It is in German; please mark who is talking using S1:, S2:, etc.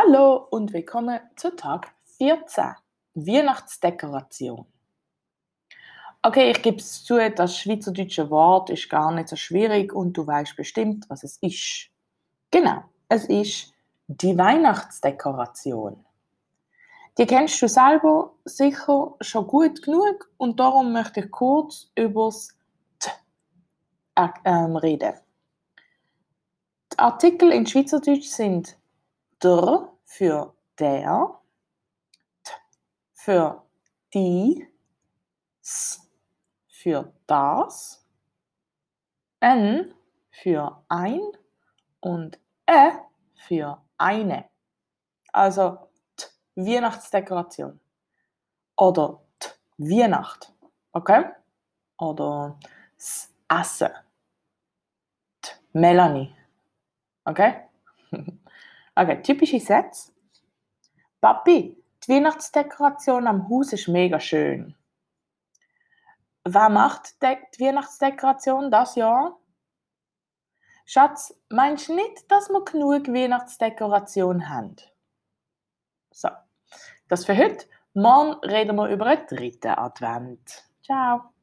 S1: Hallo und willkommen zu Tag 14. Weihnachtsdekoration. Okay, ich gebe es zu, das schweizerdeutsche Wort ist gar nicht so schwierig und du weißt bestimmt, was es ist. Genau, es ist die Weihnachtsdekoration. Die kennst du selber sicher schon gut genug und darum möchte ich kurz über das T äh, ähm, reden. Die Artikel in Schweizerdeutsch sind der für der, t für die, s für das, n für ein und ä für eine. Also t Weihnachtsdekoration oder t Weihnacht, okay? Oder s Essen, t Melanie, okay? Okay, typische Sätze. Papi, die Weihnachtsdekoration am Haus ist mega schön. Wer macht die Weihnachtsdekoration das Jahr? Schatz, meinst du nicht, dass wir genug Weihnachtsdekoration haben? So, das für heute. Morgen reden wir über den dritten Advent. Ciao.